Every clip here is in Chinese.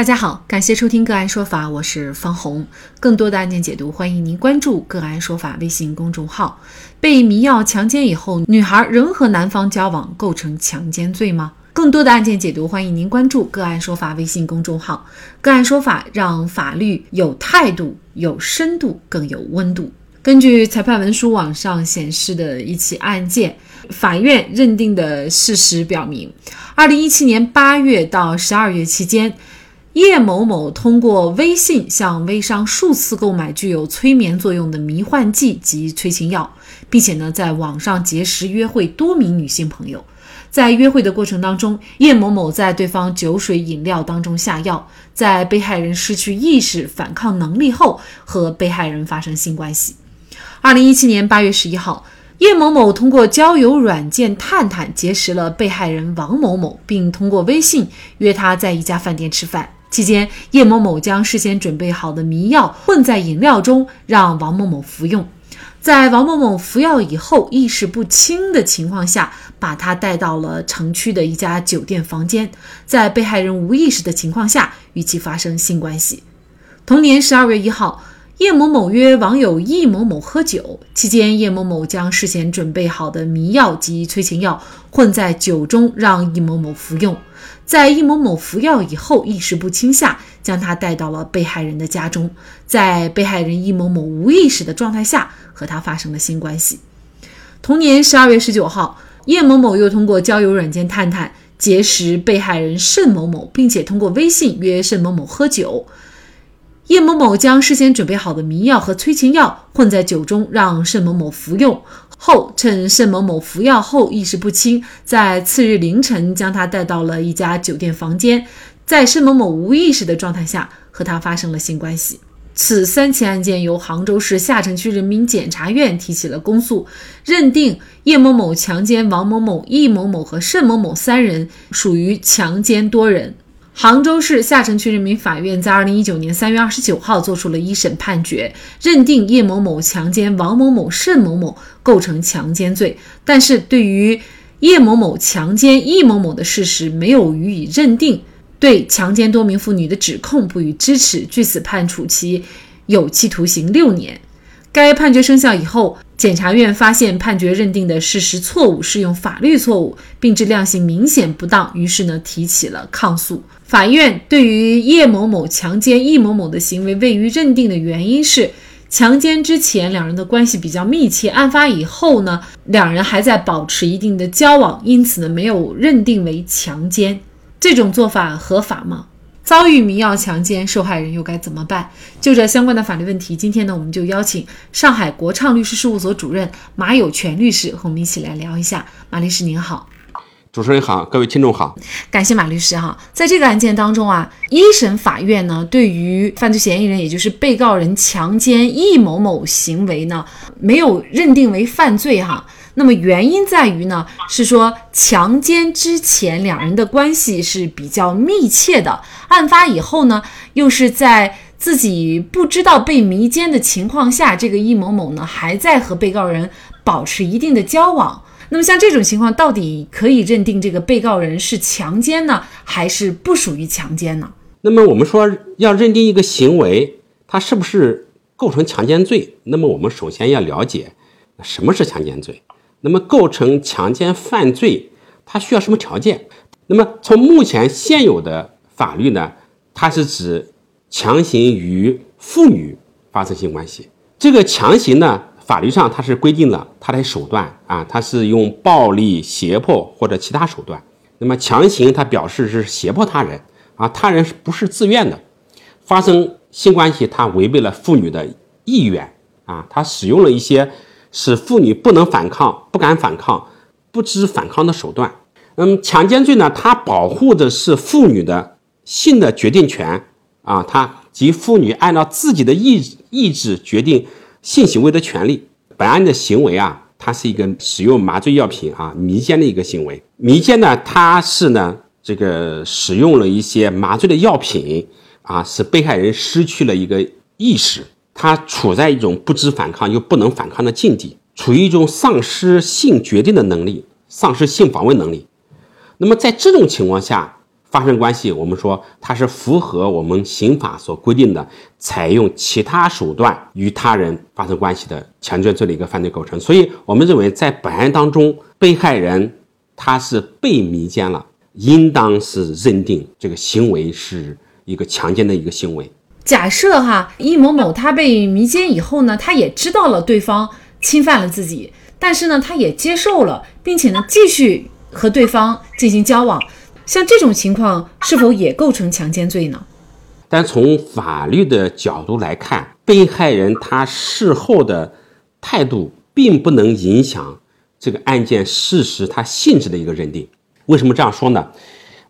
大家好，感谢收听个案说法，我是方红。更多的案件解读，欢迎您关注个案说法微信公众号。被迷药强奸以后，女孩仍和男方交往，构成强奸罪吗？更多的案件解读，欢迎您关注个案说法微信公众号。个案说法让法律有态度、有深度、更有温度。根据裁判文书网上显示的一起案件，法院认定的事实表明，二零一七年八月到十二月期间。叶某某通过微信向微商数次购买具有催眠作用的迷幻剂及催情药，并且呢，在网上结识约会多名女性朋友。在约会的过程当中，叶某某在对方酒水饮料当中下药，在被害人失去意识、反抗能力后，和被害人发生性关系。二零一七年八月十一号，叶某某通过交友软件探探结识了被害人王某某，并通过微信约他在一家饭店吃饭。期间，叶某某将事先准备好的迷药混在饮料中，让王某某服用。在王某某服药以后意识不清的情况下，把他带到了城区的一家酒店房间，在被害人无意识的情况下与其发生性关系。同年十二月一号，叶某某约网友易某某喝酒，期间叶某某将事先准备好的迷药及催情药混在酒中，让易某某服用。在易某某服药以后意识不清下，将他带到了被害人的家中，在被害人易某某无意识的状态下和他发生了性关系。同年十二月十九号，叶某某又通过交友软件探探结识被害人盛某某，并且通过微信约盛某某喝酒。叶某某将事先准备好的迷药和催情药混在酒中，让盛某某服用。后趁盛某某服药后意识不清，在次日凌晨将他带到了一家酒店房间，在盛某某无意识的状态下和他发生了性关系。此三起案件由杭州市下城区人民检察院提起了公诉，认定叶某某强奸王某某、易某某和盛某某三人属于强奸多人。杭州市下城区人民法院在二零一九年三月二十九号作出了一审判决，认定叶某某强奸王某某、盛某某构成强奸罪，但是对于叶某某强奸易某某的事实没有予以认定，对强奸多名妇女的指控不予支持，据此判处其有期徒刑六年。该判决生效以后，检察院发现判决认定的事实错误，适用法律错误，并致量刑明显不当，于是呢提起了抗诉。法院对于叶某某强奸易某某的行为未予认定的原因是，强奸之前两人的关系比较密切，案发以后呢，两人还在保持一定的交往，因此呢没有认定为强奸。这种做法合法吗？遭遇迷药强奸，受害人又该怎么办？就这相关的法律问题，今天呢，我们就邀请上海国畅律师事务所主任马有权律师和我们一起来聊一下。马律师您好，主持人好，各位听众好，感谢马律师哈。在这个案件当中啊，一审法院呢，对于犯罪嫌疑人，也就是被告人强奸易某某行为呢，没有认定为犯罪哈。那么原因在于呢，是说强奸之前两人的关系是比较密切的，案发以后呢，又是在自己不知道被迷奸的情况下，这个易某某呢还在和被告人保持一定的交往。那么像这种情况，到底可以认定这个被告人是强奸呢，还是不属于强奸呢？那么我们说要认定一个行为，它是不是构成强奸罪？那么我们首先要了解什么是强奸罪。那么构成强奸犯罪，它需要什么条件？那么从目前现有的法律呢，它是指强行与妇女发生性关系。这个强行呢，法律上它是规定了它的手段啊，它是用暴力、胁迫或者其他手段。那么强行它表示是胁迫他人啊，他人是不是自愿的发生性关系？他违背了妇女的意愿啊，他使用了一些。使妇女不能反抗、不敢反抗、不知反抗的手段。嗯，强奸罪呢，它保护的是妇女的性的决定权啊，它及妇女按照自己的意意志决定性行为的权利。本案的行为啊，它是一个使用麻醉药品啊迷奸的一个行为。迷奸呢，它是呢这个使用了一些麻醉的药品啊，使被害人失去了一个意识。他处在一种不知反抗又不能反抗的境地，处于一种丧失性决定的能力、丧失性防卫能力。那么在这种情况下发生关系，我们说它是符合我们刑法所规定的，采用其他手段与他人发生关系的强奸罪的一个犯罪构成。所以，我们认为在本案当中，被害人他是被迷奸了，应当是认定这个行为是一个强奸的一个行为。假设哈，易某某他被迷奸以后呢，他也知道了对方侵犯了自己，但是呢，他也接受了，并且呢，继续和对方进行交往。像这种情况是否也构成强奸罪呢？但从法律的角度来看，被害人他事后的态度并不能影响这个案件事实它性质的一个认定。为什么这样说呢？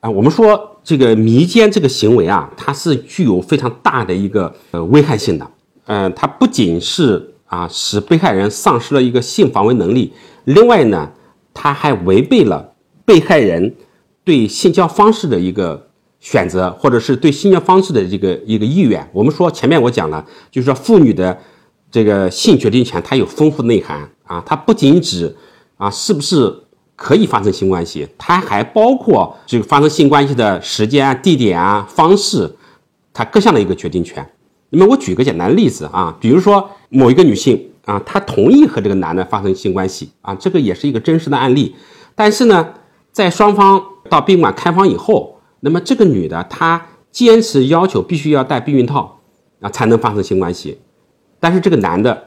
啊，我们说这个迷奸这个行为啊，它是具有非常大的一个呃危害性的。嗯，它不仅是啊使被害人丧失了一个性防卫能力，另外呢，它还违背了被害人。对性交方式的一个选择，或者是对性交方式的这个一个意愿，我们说前面我讲了，就是说妇女的这个性决定权，它有丰富内涵啊，它不仅指啊是不是可以发生性关系，它还包括这个发生性关系的时间、地点啊、方式，它各项的一个决定权。那么我举个简单的例子啊，比如说某一个女性啊，她同意和这个男的发生性关系啊，这个也是一个真实的案例，但是呢，在双方到宾馆开房以后，那么这个女的她坚持要求必须要戴避孕套啊才能发生性关系，但是这个男的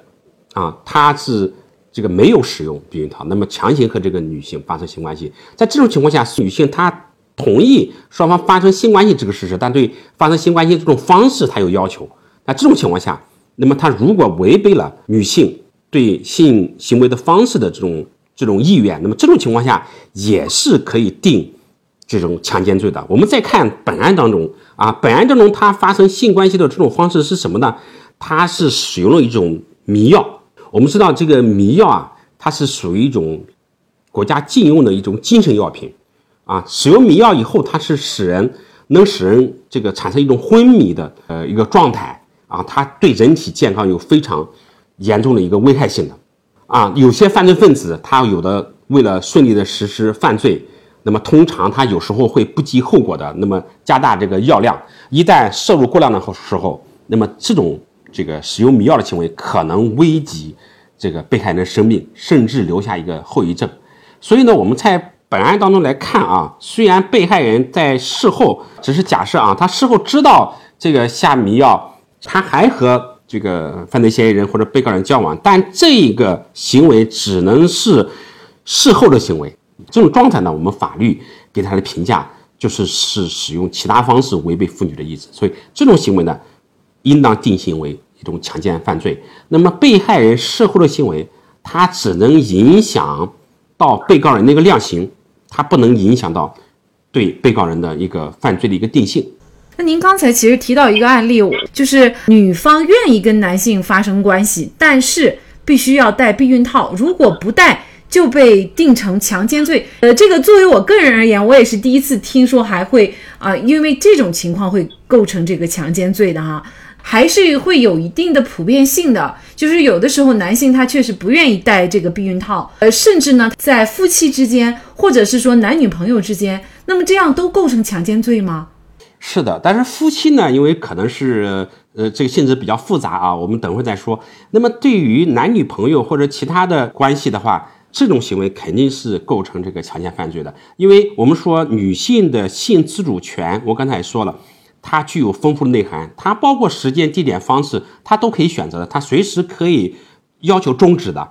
啊他是这个没有使用避孕套，那么强行和这个女性发生性关系，在这种情况下，女性她同意双方发生性关系这个事实，但对发生性关系这种方式她有要求，那这种情况下，那么她如果违背了女性对性行为的方式的这种这种意愿，那么这种情况下也是可以定。这种强奸罪的，我们再看本案当中啊，本案当中他发生性关系的这种方式是什么呢？他是使用了一种迷药。我们知道这个迷药啊，它是属于一种国家禁用的一种精神药品啊。使用迷药以后，它是使人能使人这个产生一种昏迷的呃一个状态啊，它对人体健康有非常严重的一个危害性的啊。有些犯罪分子他有的为了顺利的实施犯罪。那么通常他有时候会不计后果的，那么加大这个药量，一旦摄入过量的时候，那么这种这个使用迷药的行为可能危及这个被害人的生命，甚至留下一个后遗症。所以呢，我们在本案当中来看啊，虽然被害人在事后只是假设啊，他事后知道这个下迷药，他还和这个犯罪嫌疑人或者被告人交往，但这个行为只能是事后的行为。这种状态呢，我们法律给他的评价就是是使用其他方式违背妇女的意志，所以这种行为呢，应当定性为一种强奸犯罪。那么被害人事后的行为，他只能影响到被告人那个量刑，他不能影响到对被告人的一个犯罪的一个定性。那您刚才其实提到一个案例，就是女方愿意跟男性发生关系，但是必须要戴避孕套，如果不戴。就被定成强奸罪。呃，这个作为我个人而言，我也是第一次听说还会啊，因为这种情况会构成这个强奸罪的哈，还是会有一定的普遍性的。就是有的时候男性他确实不愿意戴这个避孕套，呃，甚至呢在夫妻之间，或者是说男女朋友之间，那么这样都构成强奸罪吗？是的，但是夫妻呢，因为可能是呃这个性质比较复杂啊，我们等会再说。那么对于男女朋友或者其他的关系的话，这种行为肯定是构成这个强奸犯罪的，因为我们说女性的性自主权，我刚才也说了，它具有丰富的内涵，它包括时间、地点、方式，它都可以选择的，它随时可以要求终止的，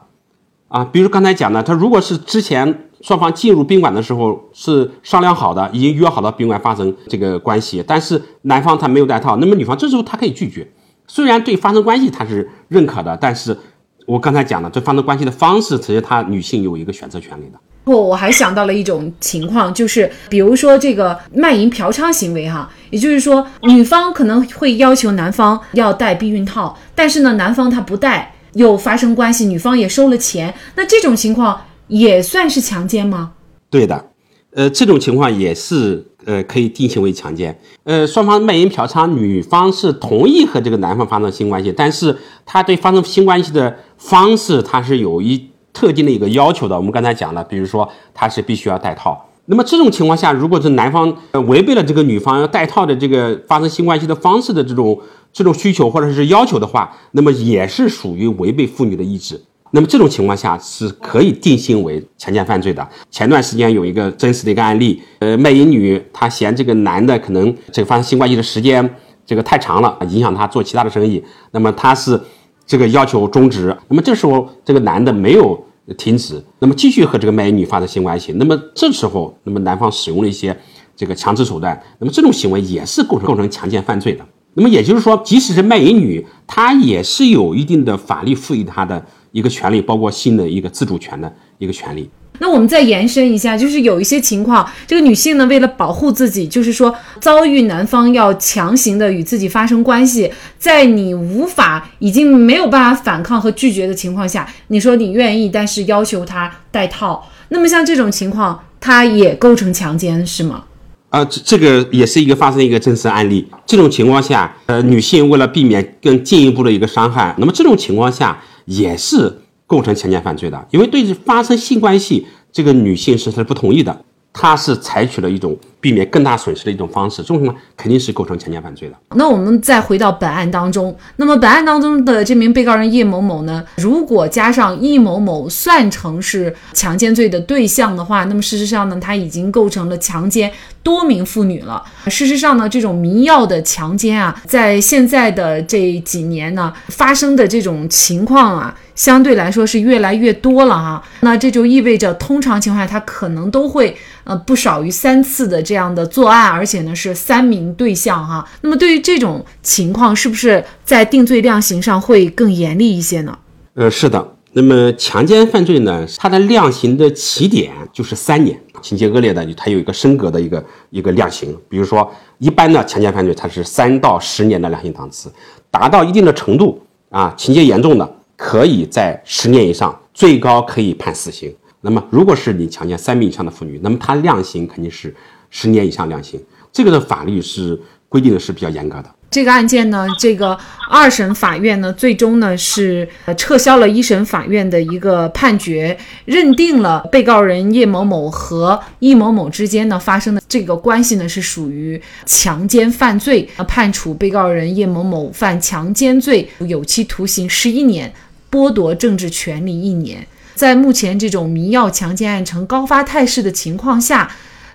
啊，比如刚才讲的，他如果是之前双方进入宾馆的时候是商量好的，已经约好了宾馆发生这个关系，但是男方他没有戴套，那么女方这时候他可以拒绝，虽然对发生关系他是认可的，但是。我刚才讲了，这发生关系的方式，其实她女性有一个选择权利的。不，我还想到了一种情况，就是比如说这个卖淫嫖娼行为哈，也就是说女方可能会要求男方要戴避孕套，但是呢，男方他不戴，又发生关系，女方也收了钱，那这种情况也算是强奸吗？对的，呃，这种情况也是。呃，可以定性为强奸。呃，双方卖淫嫖娼，女方是同意和这个男方发生性关系，但是他对发生性关系的方式，他是有一特定的一个要求的。我们刚才讲了，比如说他是必须要戴套那么这种情况下，如果是男方呃违背了这个女方要戴套的这个发生性关系的方式的这种这种需求或者是要求的话，那么也是属于违背妇女的意志。那么这种情况下是可以定性为强奸犯罪的。前段时间有一个真实的一个案例，呃，卖淫女她嫌这个男的可能这个发生性关系的时间这个太长了，影响她做其他的生意，那么她是这个要求终止。那么这时候这个男的没有停止，那么继续和这个卖淫女发生性关系。那么这时候，那么男方使用了一些这个强制手段，那么这种行为也是构成构成强奸犯罪的。那么也就是说，即使是卖淫女，她也是有一定的法律赋予她的。一个权利，包括性的一个自主权的一个权利。那我们再延伸一下，就是有一些情况，这个女性呢，为了保护自己，就是说遭遇男方要强行的与自己发生关系，在你无法、已经没有办法反抗和拒绝的情况下，你说你愿意，但是要求他戴套，那么像这种情况，他也构成强奸，是吗？啊，这这个也是一个发生一个真实案例。这种情况下，呃，女性为了避免更进一步的一个伤害，那么这种情况下。也是构成强奸犯罪的，因为对发生性关系，这个女性是是不同意的。她是采取了一种避免更大损失的一种方式，这种情况肯定是构成强奸犯罪的。那我们再回到本案当中，那么本案当中的这名被告人叶某某呢，如果加上易某某算成是强奸罪的对象的话，那么事实上呢，他已经构成了强奸多名妇女了。事实上呢，这种迷药的强奸啊，在现在的这几年呢，发生的这种情况啊。相对来说是越来越多了哈，那这就意味着通常情况下他可能都会呃不少于三次的这样的作案，而且呢是三名对象哈。那么对于这种情况，是不是在定罪量刑上会更严厉一些呢？呃，是的。那么强奸犯罪呢，它的量刑的起点就是三年，情节恶劣的它有一个升格的一个一个量刑。比如说一般的强奸犯罪，它是三到十年的量刑档次，达到一定的程度啊，情节严重的。可以在十年以上，最高可以判死刑。那么，如果是你强奸三名以上的妇女，那么它量刑肯定是十年以上量刑。这个的法律是规定的是比较严格的。这个案件呢，这个二审法院呢，最终呢是撤销了一审法院的一个判决，认定了被告人叶某某和易某某之间呢发生的这个关系呢是属于强奸犯罪，判处被告人叶某某犯强奸罪有期徒刑十一年。剥夺政治权利一年，在目前这种迷药强奸案呈高发态势的情况下，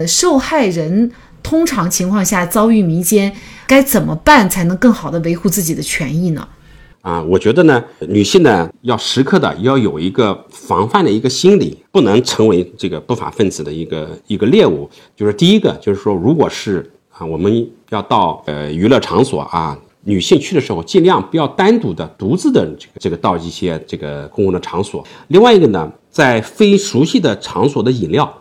受害人通常情况下遭遇迷奸，该怎么办才能更好的维护自己的权益呢？啊，我觉得呢，女性呢要时刻的要有一个防范的一个心理，不能成为这个不法分子的一个一个猎物。就是第一个，就是说，如果是啊，我们要到呃娱乐场所啊。女性去的时候，尽量不要单独的、独自的这个这个到一些这个公共的场所。另外一个呢，在非熟悉的场所的饮料，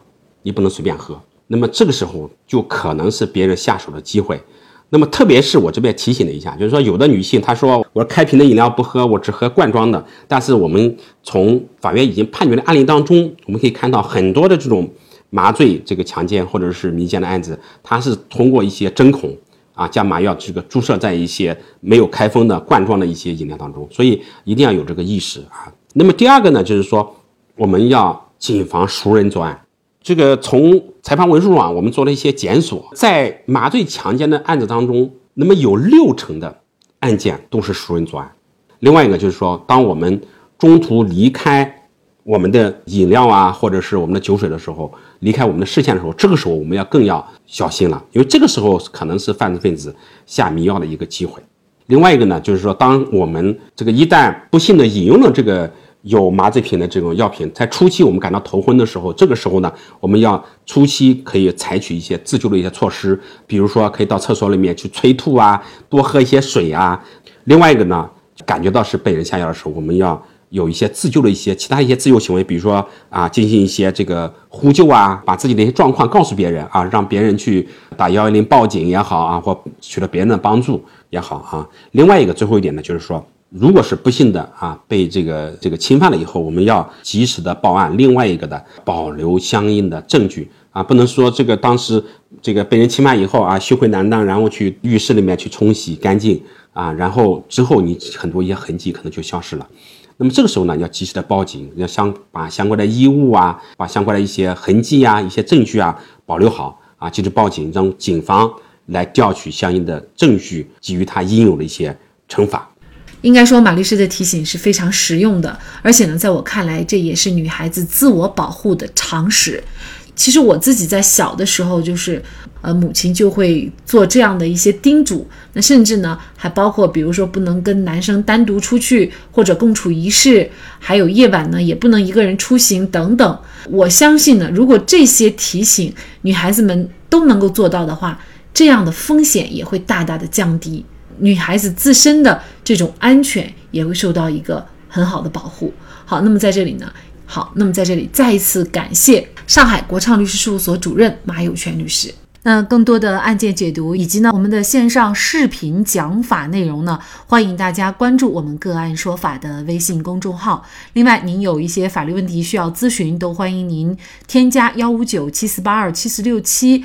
你不能随便喝。那么这个时候就可能是别人下手的机会。那么特别是我这边提醒了一下，就是说有的女性她说我开瓶的饮料不喝，我只喝罐装的。但是我们从法院已经判决的案例当中，我们可以看到很多的这种麻醉这个强奸或者是迷奸的案子，它是通过一些针孔。啊，将麻药这个注射在一些没有开封的罐装的一些饮料当中，所以一定要有这个意识啊。那么第二个呢，就是说我们要谨防熟人作案。这个从裁判文书网我们做了一些检索，在麻醉强奸的案子当中，那么有六成的案件都是熟人作案。另外一个就是说，当我们中途离开。我们的饮料啊，或者是我们的酒水的时候，离开我们的视线的时候，这个时候我们要更要小心了，因为这个时候可能是犯罪分子下迷药的一个机会。另外一个呢，就是说，当我们这个一旦不幸的饮用了这个有麻醉品的这种药品，在初期我们感到头昏的时候，这个时候呢，我们要初期可以采取一些自救的一些措施，比如说可以到厕所里面去催吐啊，多喝一些水啊。另外一个呢，感觉到是被人下药的时候，我们要。有一些自救的一些其他一些自救行为，比如说啊，进行一些这个呼救啊，把自己的一些状况告诉别人啊，让别人去打幺幺零报警也好啊，或取得别人的帮助也好啊。另外一个最后一点呢，就是说，如果是不幸的啊被这个这个侵犯了以后，我们要及时的报案。另外一个的保留相应的证据啊，不能说这个当时这个被人侵犯以后啊羞愧难当，然后去浴室里面去冲洗干净啊，然后之后你很多一些痕迹可能就消失了。那么这个时候呢，要及时的报警，要相把相关的衣物啊，把相关的一些痕迹啊、一些证据啊保留好啊，及时报警，让警方来调取相应的证据，给予他应有的一些惩罚。应该说，马律师的提醒是非常实用的，而且呢，在我看来，这也是女孩子自我保护的常识。其实我自己在小的时候，就是呃，母亲就会做这样的一些叮嘱，那甚至呢，还包括比如说不能跟男生单独出去或者共处一室，还有夜晚呢也不能一个人出行等等。我相信呢，如果这些提醒女孩子们都能够做到的话，这样的风险也会大大的降低。女孩子自身的这种安全也会受到一个很好的保护。好，那么在这里呢，好，那么在这里再一次感谢上海国畅律师事务所主任马有权律师。那更多的案件解读以及呢我们的线上视频讲法内容呢，欢迎大家关注我们个案说法的微信公众号。另外，您有一些法律问题需要咨询，都欢迎您添加幺五九七四八二七四六七。